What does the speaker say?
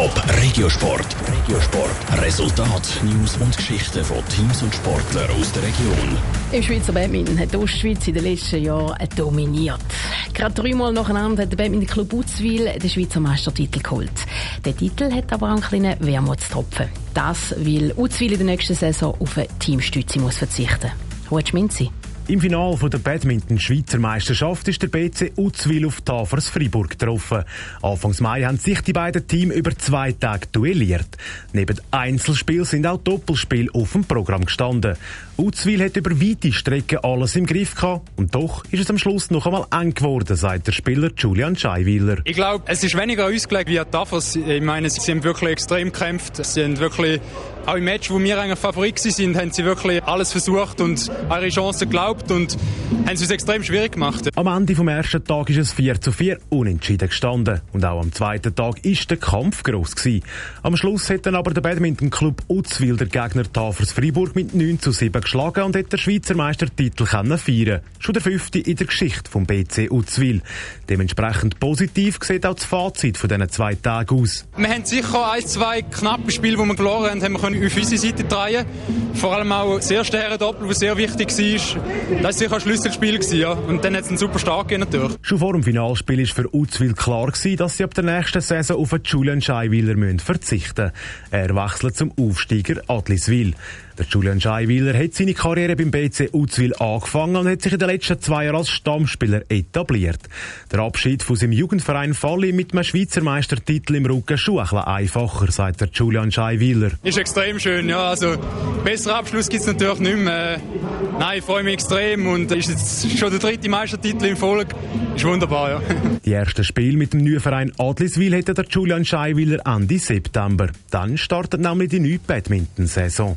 Top Regiosport. Regiosport. Resultat, News und Geschichten von Teams und Sportlern aus der Region. Im Schweizer Badminton hat die Ostschweiz in den letzten Jahren dominiert. Gerade dreimal nacheinander hat der Badminton-Club Uzwil den Schweizer Meistertitel geholt. Der Titel hat aber einen kleinen Wermutstropfen. Das, weil Uzwil in der nächsten Saison auf eine Teamstütze muss verzichten muss. Ruhe Schminzi. Im Finale der Badminton-Schweizer Meisterschaft ist der BC Uzwil auf Tafers Freiburg getroffen. Anfangs Mai haben sich die beiden Teams über zwei Tage duelliert. Neben Einzelspiel sind auch Doppelspiele auf dem Programm gestanden. Uzwil hat über weite Strecken alles im Griff gehabt und doch ist es am Schluss noch einmal eng geworden, sagt der Spieler Julian Scheiwiller. Ich glaube, es ist weniger an uns gelegt wie an Tafers. Ich meine, sie haben wirklich extrem gekämpft. Sie haben wirklich auch im Match, wo wir eigentlich Favorit sind, haben sie wirklich alles versucht und ihre Chancen geglaubt und haben es uns extrem schwierig gemacht. Am Ende vom ersten Tag ist es 4 zu 4 unentschieden gestanden. Und auch am zweiten Tag ist der Kampf gross gewesen. Am Schluss hat dann aber der Badminton-Club Uzwil der Gegner Tafers Freiburg mit 9 zu 7 geschlagen und hat den Schweizer Meistertitel können feiern. Schon der fünfte in der Geschichte vom BC Uzwil. Dementsprechend positiv sieht auch das Fazit von diesen zwei Tagen aus. Wir haben sicher ein, zwei knappe Spiele, die wir verloren haben, haben können auf unsere Seite drehen Vor allem auch das erste Herrendoppel, das sehr wichtig war. Das war sicher ein Schlüsselspiel. Ja. Und dann hat es einen super Start gegeben natürlich. Schon vor dem Finalspiel war für Uzwil klar, gewesen, dass sie ab der nächsten Saison auf Julian Scheiwiller verzichten müssen. Er wechselt zum Aufsteiger Adliswil. Der Julian Scheiwiller hat seine Karriere beim BC Uzwil angefangen und hat sich in den letzten zwei Jahren als Stammspieler etabliert. Der Abschied von seinem Jugendverein falle mit einem Schweizer Meistertitel im Rücken schon ein einfacher, sagt der Julian Scheiwiller. Ist extrem schön, ja. Also, besseren Abschluss gibt es natürlich nicht mehr. Äh, nein, ich freue mich extrem und ist jetzt schon der dritte Meistertitel in Folge. Ist wunderbar, ja. Die ersten Spiele mit dem neuen Verein Adliswil hätte der Julian Scheiwiller Ende September. Dann startet nämlich die neue Badminton-Saison.